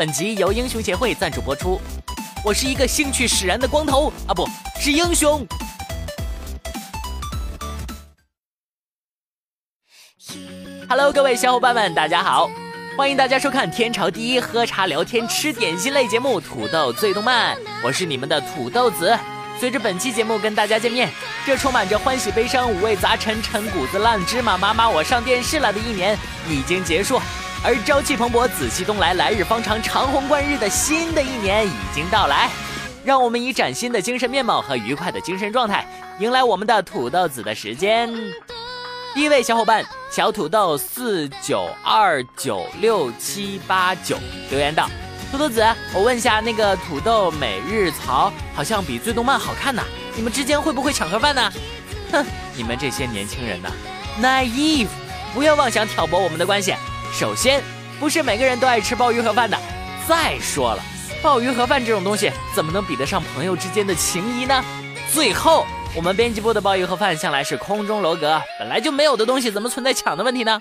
本集由英雄协会赞助播出。我是一个兴趣使然的光头啊，不是英雄。Hello，各位小伙伴们，大家好，欢迎大家收看天朝第一喝茶聊天吃点心类节目《土豆最动漫》，我是你们的土豆子。随着本期节目跟大家见面，这充满着欢喜悲伤、五味杂陈、陈谷子、烂芝麻、妈妈我上电视了的一年已经结束，而朝气蓬勃、紫气东来、来日方长、长虹贯日的新的一年已经到来，让我们以崭新的精神面貌和愉快的精神状态，迎来我们的土豆子的时间。第一位小伙伴小土豆四九二九六七八九留言道。土豆子，我问一下，那个土豆每日槽好像比最动漫好看呢，你们之间会不会抢盒饭呢？哼，你们这些年轻人呐，naive，不要妄想挑拨我们的关系。首先，不是每个人都爱吃鲍鱼盒饭的。再说了，鲍鱼盒饭这种东西怎么能比得上朋友之间的情谊呢？最后，我们编辑部的鲍鱼盒饭向来是空中楼阁，本来就没有的东西，怎么存在抢的问题呢？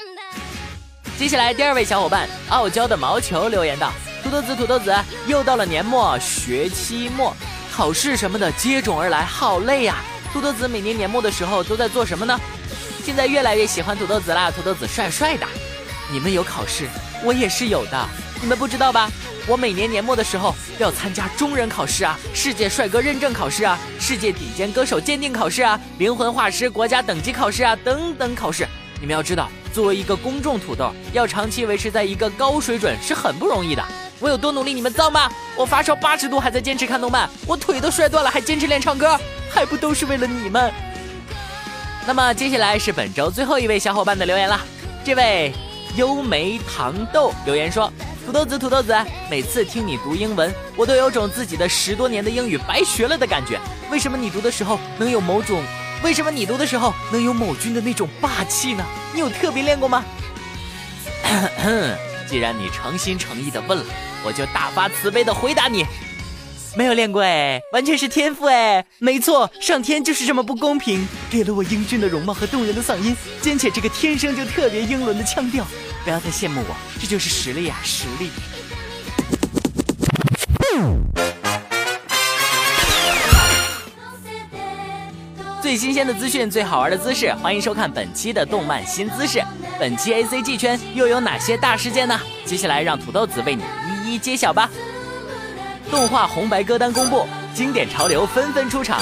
接下来，第二位小伙伴傲娇的毛球留言道。土豆子，土豆子，又到了年末，学期末，考试什么的接踵而来，好累呀！土豆子每年年末的时候都在做什么呢？现在越来越喜欢土豆子啦，土豆子帅帅的。你们有考试，我也是有的，你们不知道吧？我每年年末的时候要参加中人考试啊，世界帅哥认证考试啊，世界顶尖歌手鉴定考试啊，灵魂画师国家等级考试啊，等等考试。你们要知道，作为一个公众土豆，要长期维持在一个高水准是很不容易的。我有多努力，你们知道吗？我发烧八十度还在坚持看动漫，我腿都摔断了还坚持练唱歌，还不都是为了你们？那么接下来是本周最后一位小伙伴的留言了。这位优梅糖豆留言说：“土豆子，土豆子，每次听你读英文，我都有种自己的十多年的英语白学了的感觉。为什么你读的时候能有某种？为什么你读的时候能有某君的那种霸气呢？你有特别练过吗？” 既然你诚心诚意的问了。我就大发慈悲的回答你，没有练过哎，完全是天赋哎，没错，上天就是这么不公平，给了我英俊的容貌和动人的嗓音，兼且这个天生就特别英伦的腔调，不要太羡慕我，这就是实力啊，实力。最新鲜的资讯，最好玩的姿势，欢迎收看本期的动漫新姿势。本期 A C G 圈又有哪些大事件呢？接下来让土豆子为你一一揭晓吧。动画红白歌单公布，经典潮流纷纷出场。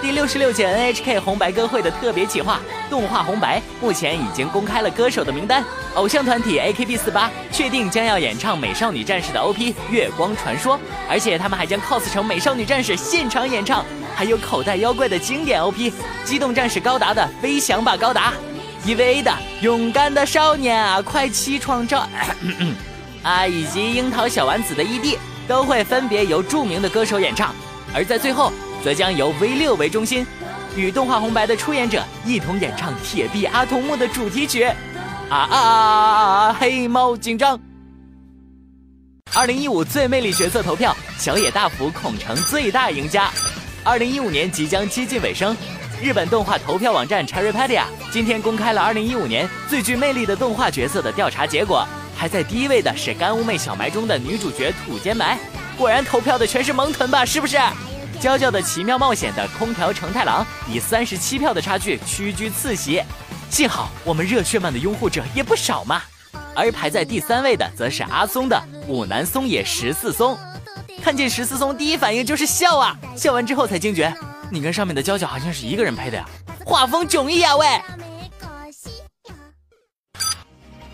第六十六届 N H K 红白歌会的特别企划《动画红白》目前已经公开了歌手的名单。偶像团体 A K B 四八确定将要演唱《美少女战士》的 O P《月光传说》，而且他们还将 cos 成美少女战士现场演唱。还有口袋妖怪的经典 OP，机动战士高达的飞翔吧高达，EVA 的勇敢的少年啊快起床照，啊 以及樱桃小丸子的 ED 都会分别由著名的歌手演唱，而在最后则将由 V 六为中心，与动画红白的出演者一同演唱铁臂阿童木的主题曲，啊啊啊啊黑猫警长。二零一五最魅力角色投票，小野大辅恐成最大赢家。二零一五年即将接近尾声，日本动画投票网站 Cherrypedia 今天公开了二零一五年最具魅力的动画角色的调查结果，排在第一位的是干物妹小埋中的女主角土间埋，果然投票的全是萌豚吧？是不是？娇娇的奇妙冒险的空调成太郎以三十七票的差距屈居次席，幸好我们热血漫的拥护者也不少嘛。而排在第三位的则是阿松的五男松野十四松。看见十四松，第一反应就是笑啊！笑完之后才惊觉，你跟上面的娇娇好像是一个人配的呀，画风迥异啊！喂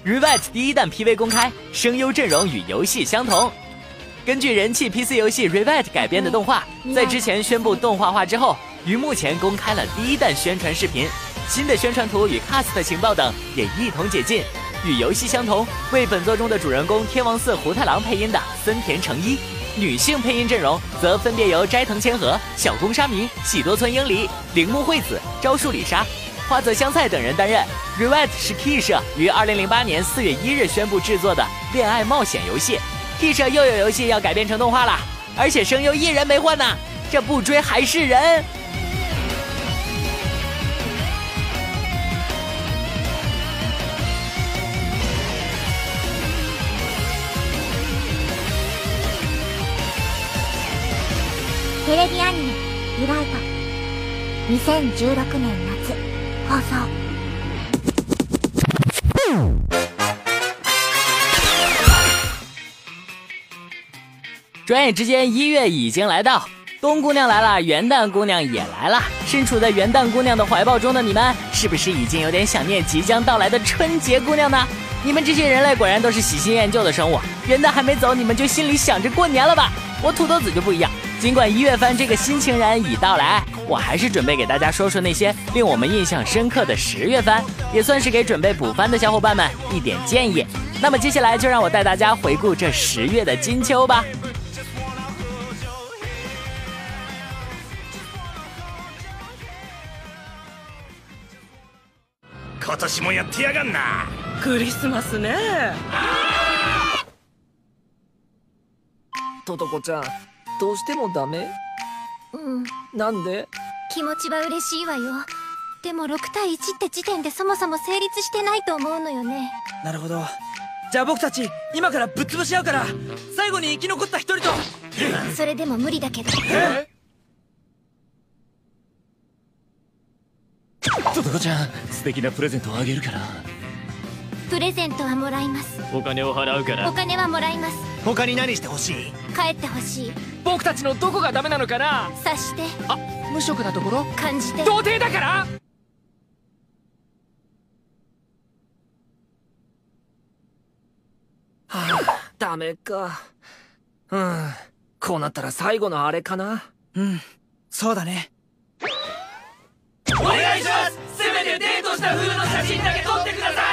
，Revet 第一弹 PV 公开，声优阵容与游戏相同。根据人气 PC 游戏 Revet 改编的动画，在之前宣布动画化之后，于目前公开了第一弹宣传视频，新的宣传图与 cast 情报等也一同解禁。与游戏相同，为本作中的主人公天王寺胡太郎配音的森田诚一。女性配音阵容则分别由斋藤千和、小宫沙弥、喜多村英梨、铃木惠子、昭树里沙、花泽香菜等人担任。，revit 是 Key 社于二零零八年四月一日宣布制作的恋爱冒险游戏。Key 社又有游戏要改编成动画了，而且声优一人没换呢，这不追还是人？テレビアニメ Revive 二千年な。放送转眼之间，一月已经来到，冬姑娘来了，元旦姑娘也来了。身处在元旦姑娘的怀抱中的你们，是不是已经有点想念即将到来的春节姑娘呢？你们这些人类果然都是喜新厌旧的生物，元旦还没走，你们就心里想着过年了吧？我土豆子就不一样，尽管一月份这个新情人已到来，我还是准备给大家说说那些令我们印象深刻的十月番，也算是给准备补番的小伙伴们一点建议。那么接下来就让我带大家回顾这十月的金秋吧。今年もやってやがんなクリスマスねトトコちゃんどうしてもダメ うんなんで？気持ちは嬉しいわよ。でも6対1って時点でそもそも成立してないと思うのよね。なるほど。じゃあ僕たち今からぶっ潰し合うから最後に生き残った一人と。それでも無理だけど。トトコちゃん素敵なプレゼントをあげるから。プレゼントはもらいます。お金を払うかお金はもらいます他に何してほしい？帰ってほしい。僕たちのどこがダメなのかな？察して。あ無職なところ？感じて。童貞だから？はあダメか。うんこうなったら最後のあれかな。うんそうだね。お願いします。せめてデートした風の写真だけ撮ってください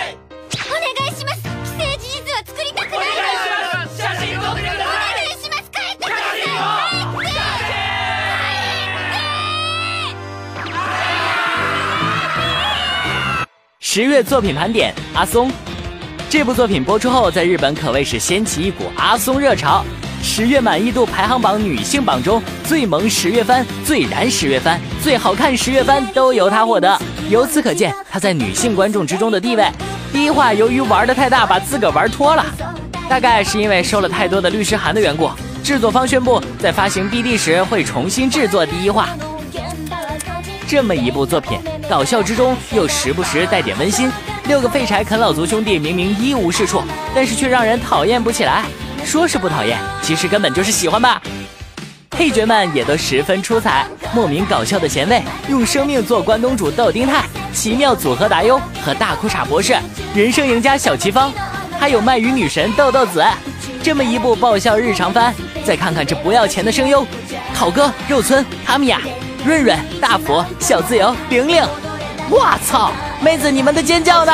十月作品盘点：阿松。这部作品播出后，在日本可谓是掀起一股阿松热潮。十月满意度排行榜女性榜中，最萌十月番、最燃十月番、最好看十月番都由她获得。由此可见，她在女性观众之中的地位。第一话由于玩的太大，把自个玩脱了，大概是因为收了太多的律师函的缘故。制作方宣布，在发行 BD 时会重新制作第一话。这么一部作品，搞笑之中又时不时带点温馨。六个废柴啃老族兄弟明明一无是处，但是却让人讨厌不起来。说是不讨厌，其实根本就是喜欢吧。配角们也都十分出彩，莫名搞笑的贤位，用生命做关东煮豆丁泰，奇妙组合达优和大裤衩博士，人生赢家小齐方，还有卖鱼女神豆豆子。这么一部爆笑日常番，再看看这不要钱的声优，考哥、肉村、哈密亚、润润、大佛、小自由、玲玲，我操！妹子，你们的尖叫呢？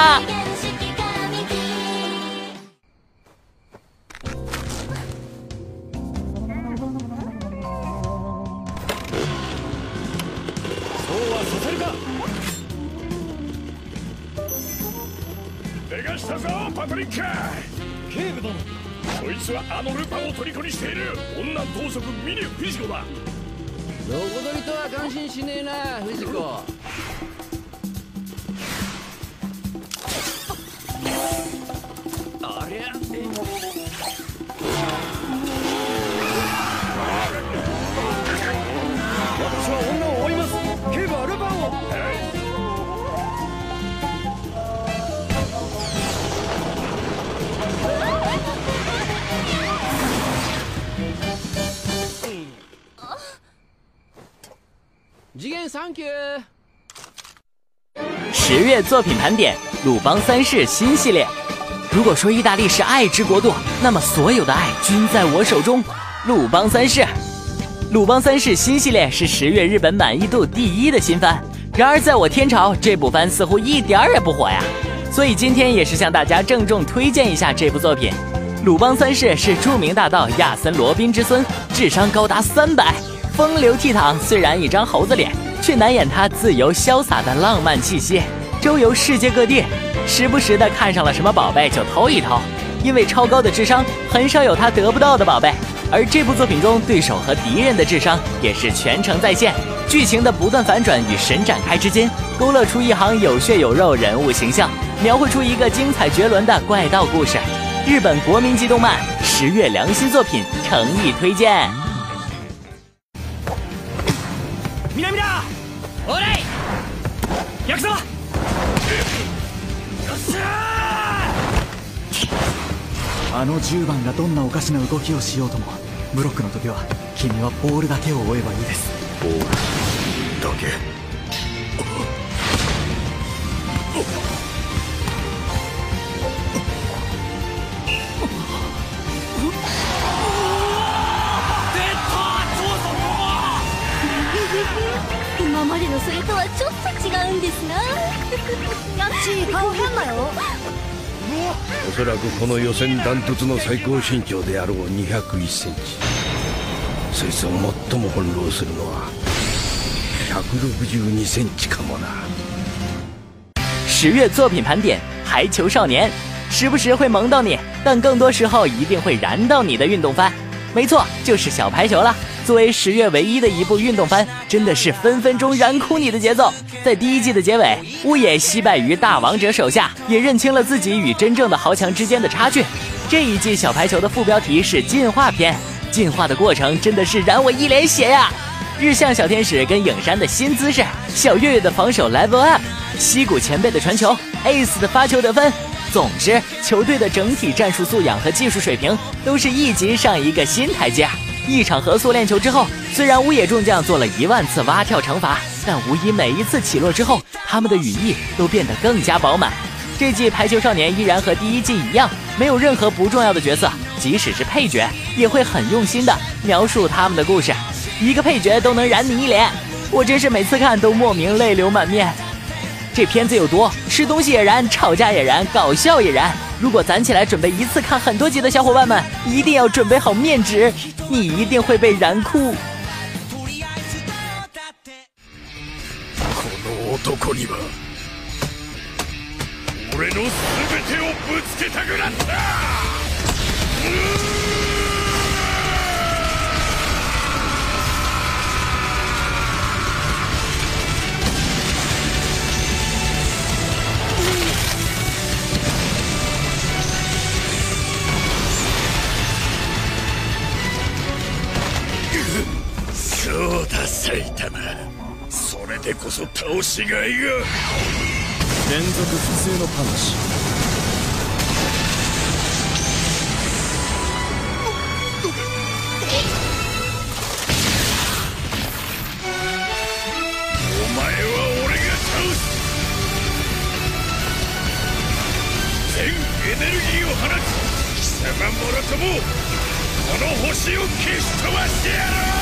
そうはさせるか逃がしたぞパトリック警部殿こいつはあのルパンを虜にしている女盗賊ミニフィジコだ どこ取りとは感心しねえな藤子。ありゃ私は女を追います。警部アルバンを。次元サンキュー十月作品盘点：鲁邦三世新系列。如果说意大利是爱之国度，那么所有的爱均在我手中。鲁邦三世，鲁邦三世新系列是十月日本满意度第一的新番。然而在我天朝，这部番似乎一点儿也不火呀。所以今天也是向大家郑重推荐一下这部作品。鲁邦三世是著名大盗亚森罗宾之孙，智商高达三百， 风流倜傥。虽然一张猴子脸，却难掩他自由潇洒的浪漫气息。周游世界各地，时不时的看上了什么宝贝就偷一偷。因为超高的智商，很少有他得不到的宝贝。而这部作品中，对手和敌人的智商也是全程在线。剧情的不断反转与神展开之间，勾勒出一行有血有肉人物形象，描绘出一个精彩绝伦的怪盗故事。日本国民级动漫十月良心作品，诚意推荐。南だ。おれ行くぞよっしゃあの10番がどんなおかしな動きをしようともブロックの時は君はボールだけを追えばいいです。ボールだけやっち顔変だよおそらくこの予選ダントツの最高身長であろう201センチそいつを最も翻弄するのは162センチかもな十月作品盘点《排球少年》，时不时会萌到你，但更多时候一定会燃到你的运动番。没错，就是小排球了。 作为十月唯一的一部运动番，真的是分分钟燃哭你的节奏。在第一季的结尾，乌野惜败于大王者手下，也认清了自己与真正的豪强之间的差距。这一季小排球的副标题是进化篇，进化的过程真的是燃我一脸血呀！日向小天使跟影山的新姿势，小月月的防守 level up，西谷前辈的传球，ace 的发球得分。总之，球队的整体战术素养和技术水平都是一级上一个新台阶。一场合宿练球之后，虽然乌野众将做了一万次蛙跳惩罚，但无疑每一次起落之后，他们的羽翼都变得更加饱满。这季排球少年依然和第一季一样，没有任何不重要的角色，即使是配角，也会很用心的描述他们的故事。一个配角都能燃你一脸，我真是每次看都莫名泪流满面。这片子有毒，吃东西也燃，吵架也燃，搞笑也燃。如果攒起来准备一次看很多集的小伙伴们，一定要准备好面纸，你一定会被燃哭。埼玉それでこそ倒しがいが。連続普通のパンチお前は俺が倒す。全エネルギーを放ち貴様もろともこの星を消し飛ばしてやろう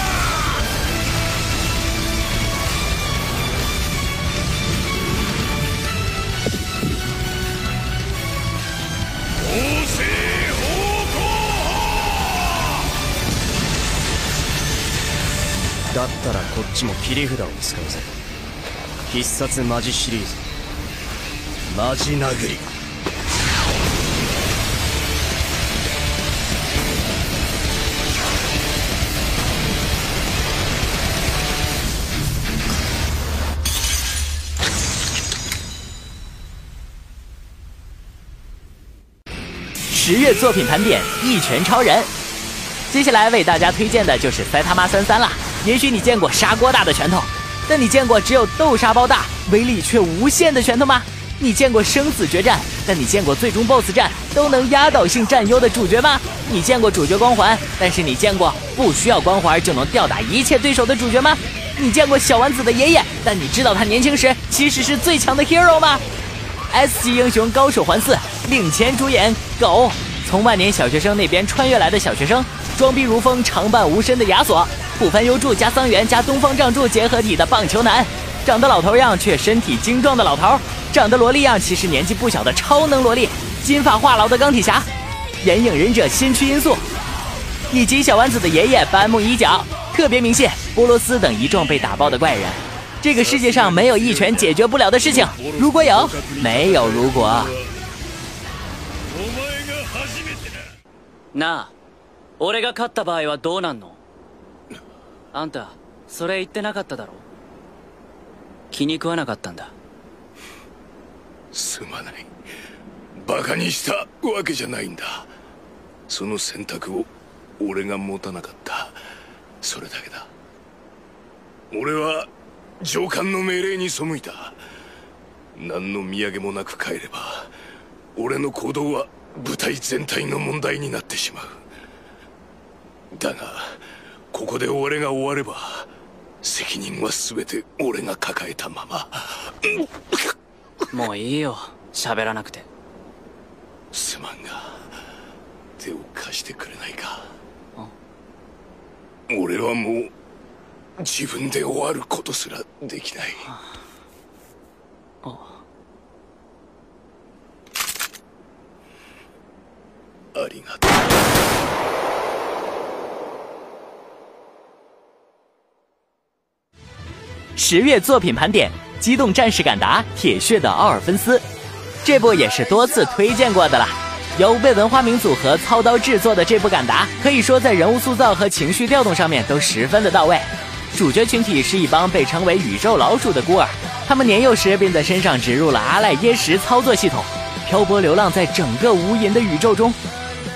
ちも切り札を使うぜ必殺マジシリーズマジ殴り十月作品盘点《一拳超人》，接下来为大家推荐的就是塞他妈三三了。 也许你见过砂锅大的拳头，但你见过只有豆沙包大、威力却无限的拳头吗？你见过生死决战，但你见过最终 BOSS 战都能压倒性占优的主角吗？你见过主角光环，但是你见过不需要光环就能吊打一切对手的主角吗？你见过小丸子的爷爷，但你知道他年轻时其实是最强的 hero 吗？S 级英雄高手环四领衔主演狗，从万年小学生那边穿越来的小学生，装逼如风长伴无身的亚索，浦番优助加桑原加东方仗助结合体的棒球男，长得老头样却身体精壮的老头，长得萝莉样其实年纪不小的超能萝莉，金发话痨的钢铁侠，眼影忍者新区因素，以及小丸子的爷爷班木一角，特别明谢波罗斯等一众被打爆的怪人。这个世界上没有一拳解决不了的事情，如果有，没有如果。お前が初めてだなあ俺が勝った場合はどうなんの あんたそれ言ってなかっただろ？気に食わなかったんだ。すまない。バカにしたわけじゃないんだ。その選択を俺が持たなかった。それだけだ。俺は上官の命令に背いた。何の土産もなく帰れば俺の行動は部隊全体の問題になってしまう。だがここで俺が終われば責任は全て俺が抱えたまま。もういいよ。喋らなくて。すまんが手を貸してくれないか。俺はもう自分で終わることすらできない。ありがとう十月作品盘点：《机动战士敢达：铁血的奥尔芬斯》，这部也是多次推荐过的啦。由魏文花明组合操刀制作的这部敢达，可以说在人物塑造和情绪调动上面都十分的到位。主角群体是一帮被称为宇宙老鼠的孤儿，他们年幼时便在身上植入了阿赖耶识操作系统，漂泊流浪在整个无垠的宇宙中。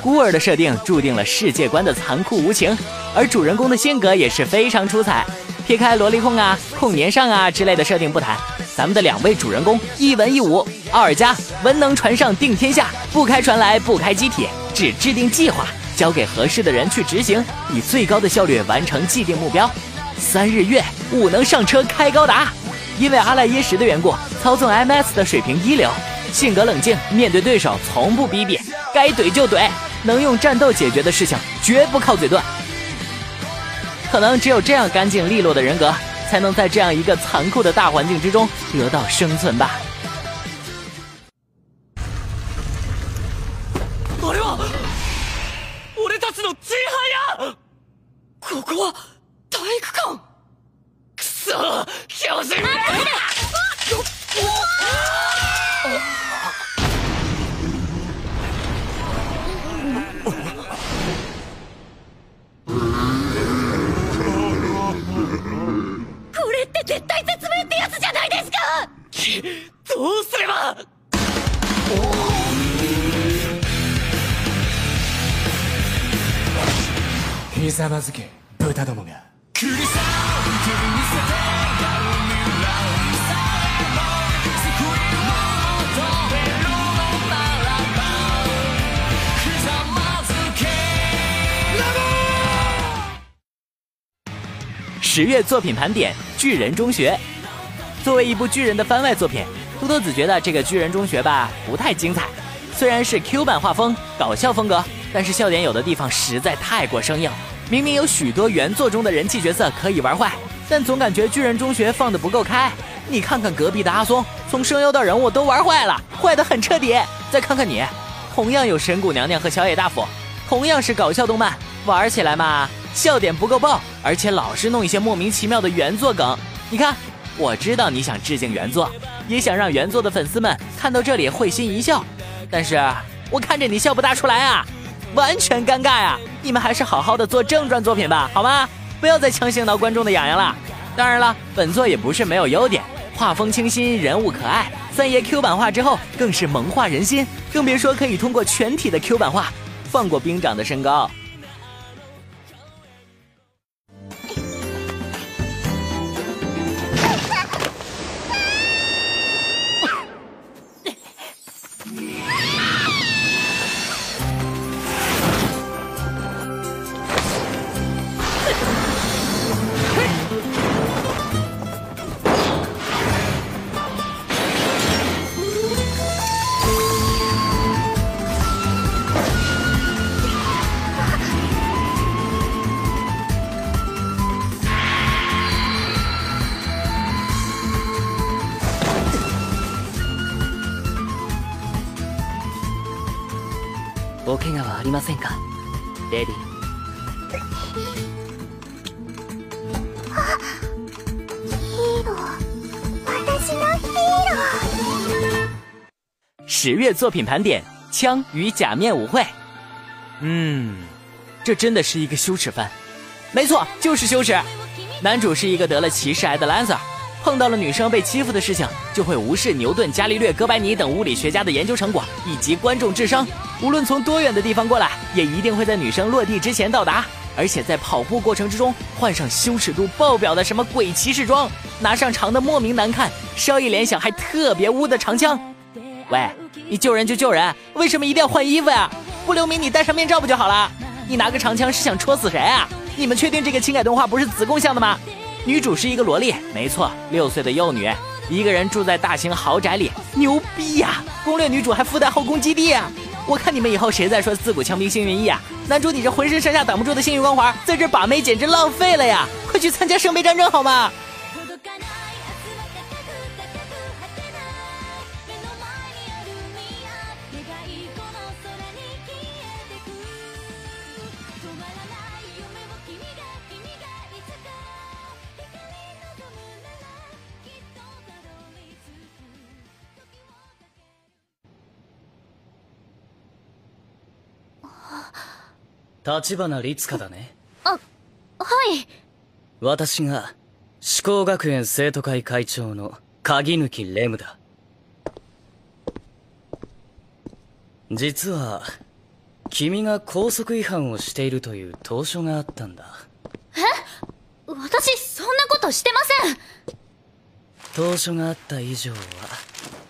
孤儿的设定注定了世界观的残酷无情，而主人公的性格也是非常出彩。撇开萝莉控啊、控年上啊之类的设定不谈，咱们的两位主人公一文一武，奥尔加文能传上定天下，不开船来不开机体，只制定计划，交给合适的人去执行，以最高的效率完成既定目标。三日月武能上车开高达，因为阿赖耶识的缘故，操纵 MS 的水平一流，性格冷静，面对对手从不逼逼，该怼就怼，能用战斗解决的事情绝不靠嘴遁。可能只有这样干净利落的人格，才能在这样一个残酷的大环境之中得到生存吧。ひざまずけ豚どもが十月作品盘点：巨人中学。作为一部巨人的番外作品，秃头子觉得这个巨人中学吧不太精彩。虽然是 Q 版画风、搞笑风格，但是笑点有的地方实在太过生硬。 明明有许多原作中的人气角色可以玩坏，但总感觉巨人中学放的不够开。你看看隔壁的阿松，从声优到人物都玩坏了，坏的很彻底。再看看你，同样有神谷娘娘和小野大辅，同样是搞笑动漫，玩起来嘛，笑点不够爆，而且老是弄一些莫名其妙的原作梗。你看，我知道你想致敬原作，也想让原作的粉丝们看到这里会心一笑，但是我看着你笑不大出来啊，完全尴尬呀！你们还是好好的做正传作品吧，好吗？不要再强行挠观众的痒痒了。当然了，本作也不是没有优点，画风清新，人物可爱，三爷 Q 版化之后更是萌化人心，更别说可以通过全体的 Q 版化放过兵长的身高。十月作品盘点：《枪与假面舞会》。嗯，这真的是一个羞耻番。没错，就是羞耻。男主是一个得了歧视癌的 Lancer，碰到了女生被欺负的事情，就会无视牛顿、伽利略、哥白尼等物理学家的研究成果以及观众智商，无论从多远的地方过来，也一定会在女生落地之前到达。而且在跑步过程之中换上羞耻度爆表的什么鬼骑士装，拿上长的莫名难看，稍一联想还特别污的长枪。喂，你救人就救人，为什么一定要换衣服呀？不留名你戴上面罩不就好了？你拿个长枪是想戳死谁啊？你们确定这个情感动画不是子贡像的吗？女主是一个萝莉，没错，六岁的幼女，一个人住在大型豪宅里，牛逼呀！攻略女主还附带后宫基地啊！我看你们以后谁再说自古强兵幸运一啊？男主你这浑身上下挡不住的幸运光环，在这把妹简直浪费了呀！快去参加圣杯战争好吗？立花律香だね。あ、はい。私が、志向学園生徒会会長の鍵抜レムだ。実は、君が高速違反をしているという投書があったんだ。私、そんなことしてません投書があった以上は、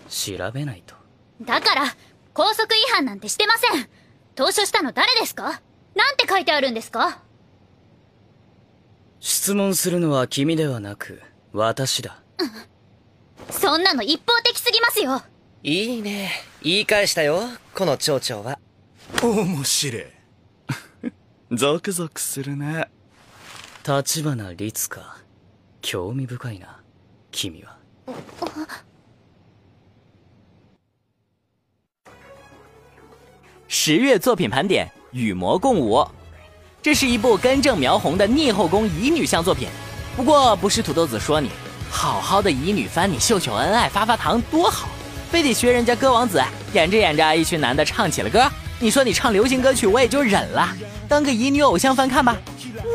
調べないと。だから、高速違反なんてしてません投書したの誰ですか？なんて書いてあるんですか？質問するのは君ではなく、私だ。そんなの一方的すぎますよいいね。言い返したよ、この町長は。面白い ゾクゾクするね立花律香。興味深いな、君は。十月作品盘点《与魔共舞》，这是一部根正苗红的逆后宫乙女向作品。不过不是土豆子说你，好好的乙女番你秀秀恩爱发发糖多好，非得学人家歌王子，演着演着一群男的唱起了歌。你说你唱流行歌曲我也就忍了，当个乙女偶像翻看吧。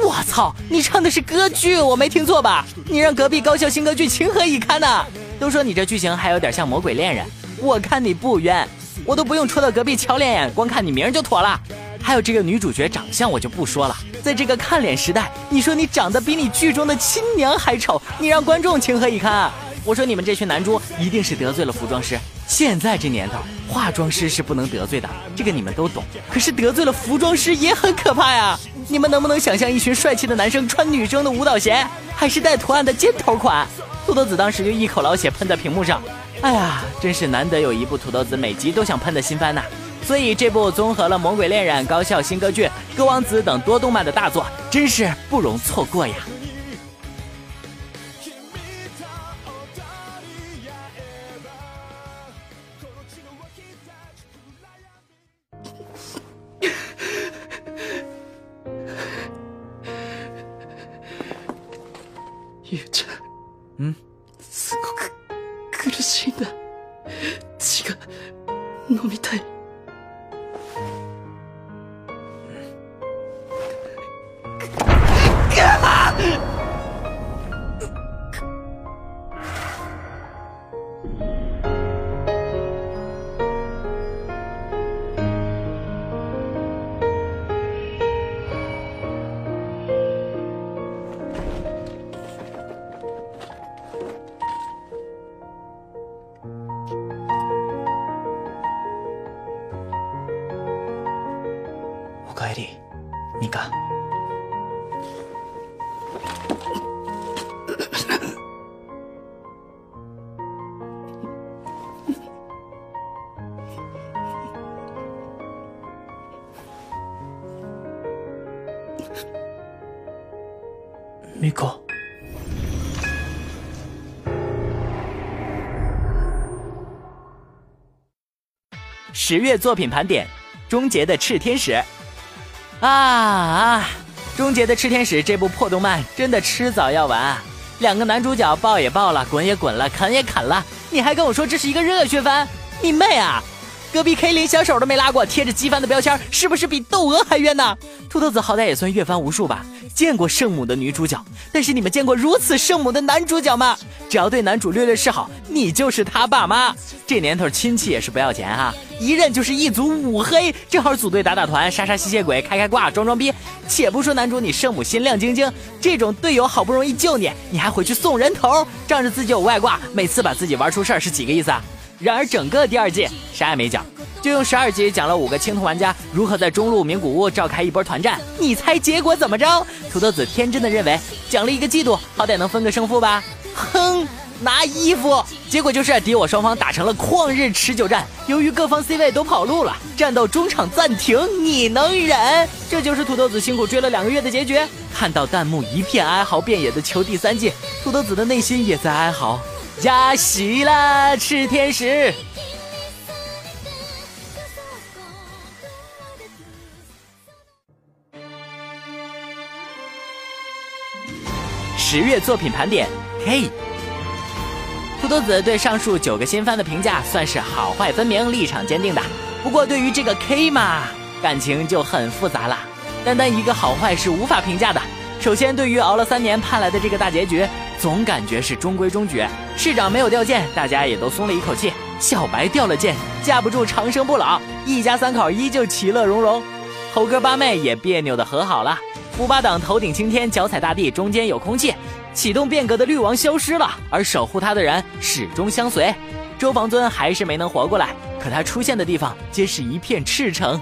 我操，你唱的是歌剧，我没听错吧？你让隔壁高校新歌剧情何以堪呢？都说你这剧情还有点像《魔鬼恋人》，我看你不冤。我都不用戳到隔壁瞧脸眼，光看你名就妥了。还有这个女主角长相我就不说了，在这个看脸时代，你说你长得比你剧中的亲娘还丑，你让观众情何以堪啊？我说你们这群男猪一定是得罪了服装师。现在这年头，化妆师是不能得罪的，这个你们都懂。可是得罪了服装师也很可怕呀！你们能不能想象一群帅气的男生穿女生的舞蹈鞋，还是带图案的尖头款？土豆子当时就一口老血喷在屏幕上。哎呀，真是难得有一部土豆子每集都想喷的新番呐！所以这部综合了《魔鬼恋人》、高校新歌剧、歌王子等多动漫的大作，真是不容错过呀！十月作品盘点：终结的炽天使。啊啊！终结的炽天使这部破动漫真的迟早要完。两个男主角抱也抱了，滚也滚了，啃也啃了，你还跟我说这是一个热血番？你妹啊！隔壁 K 连小手都没拉过，贴着机翻的标签，是不是比窦娥还冤呢？秃头子好歹也算阅番无数吧，见过圣母的女主角，但是你们见过如此圣母的男主角吗？只要对男主略略示好，你就是他爸妈。这年头亲戚也是不要钱哈，一认就是一组五黑，正好组队打打团、杀杀吸血鬼、开开挂、装装逼。且不说男主你圣母心亮晶晶，这种队友好不容易救你，你还回去送人头，仗着自己有外挂，每次把自己玩出事儿是几个意思啊？然而整个第二季啥也没讲，就用十二集讲了五个青铜玩家如何在中路名古屋召开一波团战。你猜结果怎么着？土豆子天真的认为讲了一个季度，好歹能分个胜负吧。哼，拿衣服，结果就是敌我双方打成了旷日持久战。由于各方 C 位都跑路了，战斗中场暂停。你能忍？这就是土豆子辛苦追了两个月的结局。看到弹幕一片哀嚎遍野的求第三季，土豆子的内心也在哀嚎。加喜啦，炽天使！十月作品盘点 K。土豆子对上述九个新番的评价算是好坏分明、立场坚定的。不过对于这个 K 嘛，感情就很复杂了。单单一个好坏是无法评价的。首先，对于熬了三年盼来的这个大结局，总感觉是中规中矩。市长没有掉剑，大家也都松了一口气。小白掉了剑，架不住长生不老，一家三口依旧其乐融融。猴哥八妹也别扭的和好了。五八党头顶青天，脚踩大地，中间有空气。启动变革的绿王消失了，而守护他的人始终相随。周防尊还是没能活过来，可他出现的地方皆是一片赤诚。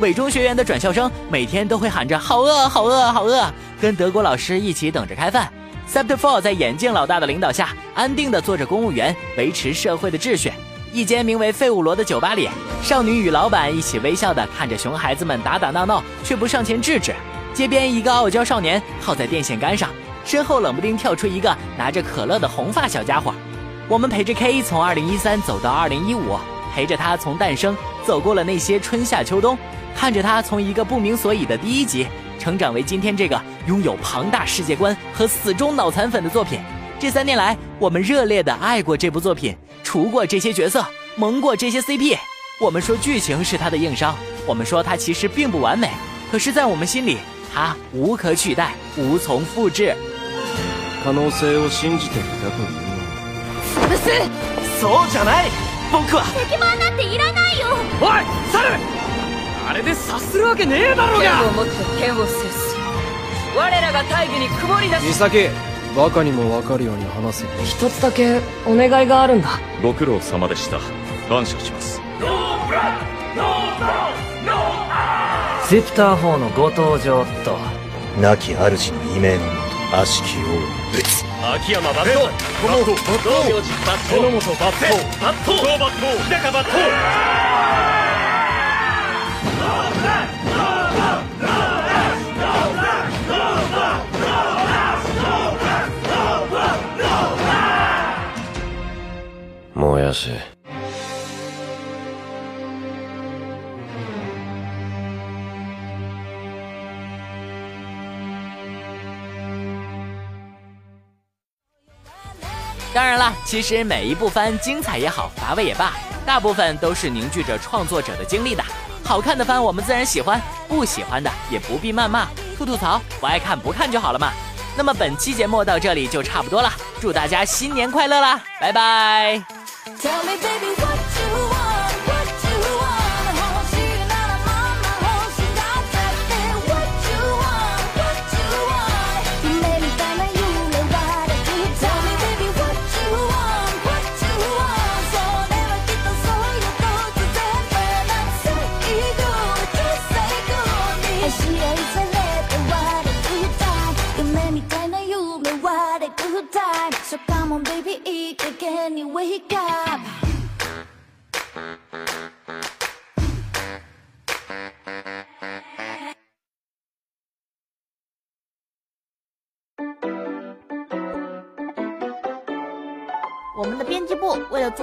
伪中学员的转校生每天都会喊着“好饿，好饿，好饿”，跟德国老师一起等着开饭。Sept Four 在眼镜老大的领导下，安定地做着公务员，维持社会的秩序。一间名为“废物罗”的酒吧里，少女与老板一起微笑地看着熊孩子们打打闹闹，却不上前制止。街边一个傲娇少年靠在电线杆上，身后冷不丁跳出一个拿着可乐的红发小家伙。我们陪着 K 从2013走到2015，陪着他从诞生走过了那些春夏秋冬。看着他从一个不明所以的第一集，成长为今天这个拥有庞大世界观和死忠脑残粉的作品。这三年来，我们热烈的爱过这部作品，除过这些角色，萌过这些 CP。我们说剧情是它的硬伤，我们说它其实并不完美，可是，在我们心里，它无可取代，无从复制。可能性を信じていたというの潰すそうじゃない僕は敵版なんていらないよおい猿あれで察するわけねえだろうが剣を持って剣を制す 我らが大義に曇りなし。美咲バカにも分かるように話せ一つだけお願いがあるんだ。ご苦労様でした。感謝します。ゼプター4のご登場と。亡き主の異名のもと悪しき王を討つ。秋山抜刀。友道抜刀。道明寺抜刀。榎本抜刀。抜刀。抜刀。日高抜刀当然了，其实每一部番精彩也好，乏味也罢，大部分都是凝聚着创作者的经历的。好看的番我们自然喜欢，不喜欢的也不必谩骂、吐吐槽，不爱看不看就好了嘛。那么本期节目到这里就差不多了，祝大家新年快乐啦，拜拜。Tell me baby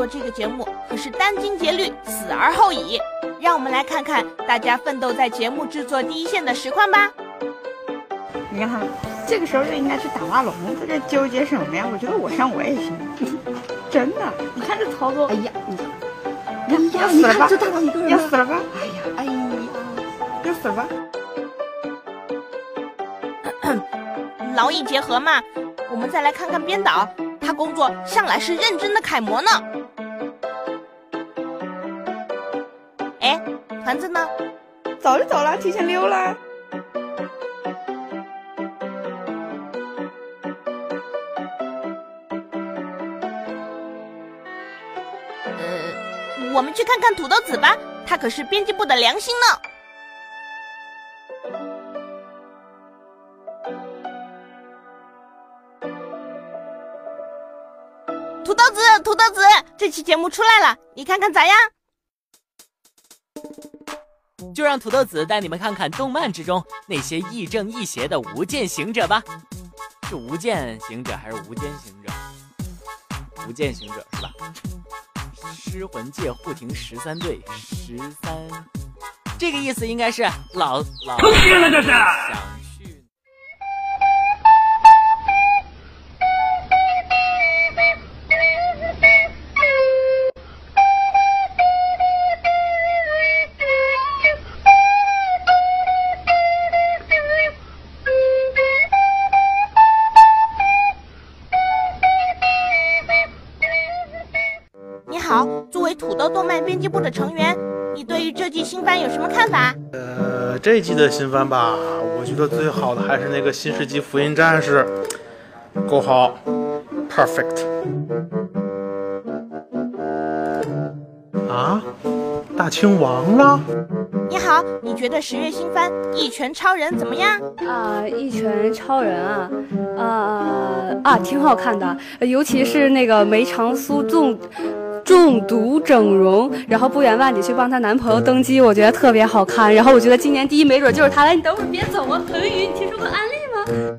做这个节目，可是殚精竭虑，死而后已。让我们来看看大家奋斗在节目制作第一线的实况吧。你看他，这个时候就应该去打瓦龙，在这纠结什么呀？我觉得我上我也行，真的。你看这操作，哎呀，你你要死了吧？就大到一个人要死了吧？哎呀，哎呀，要死了吧？劳逸结合嘛。我们再来看看编导，他工作向来是认真的楷模呢。哎，团子呢？早就走了，提前溜了。呃，我们去看看土豆子吧，他可是编辑部的良心呢。土豆子，土豆子，这期节目出来了，你看看咋样？就让土豆子带你们看看动漫之中那些亦正亦邪的无间行者吧。是无间行者还是无间行者？无间行者是吧？失魂界护庭十三队十三，这个意思应该是老老。坑爹了这是！新番有什么看法？呃，这一季的新番吧，我觉得最好的还是那个《新世纪福音战士》，够好，perfect。啊，大清亡了？你好，你觉得十月新番《一拳超人》怎么样？啊，一拳超人啊，呃啊，挺好看的，尤其是那个梅长苏中中毒整容，然后不远万里去帮她男朋友登基，我觉得特别好看。然后我觉得今年第一没准就是她来。你等会儿别走啊，恒宇，你听说过安利吗？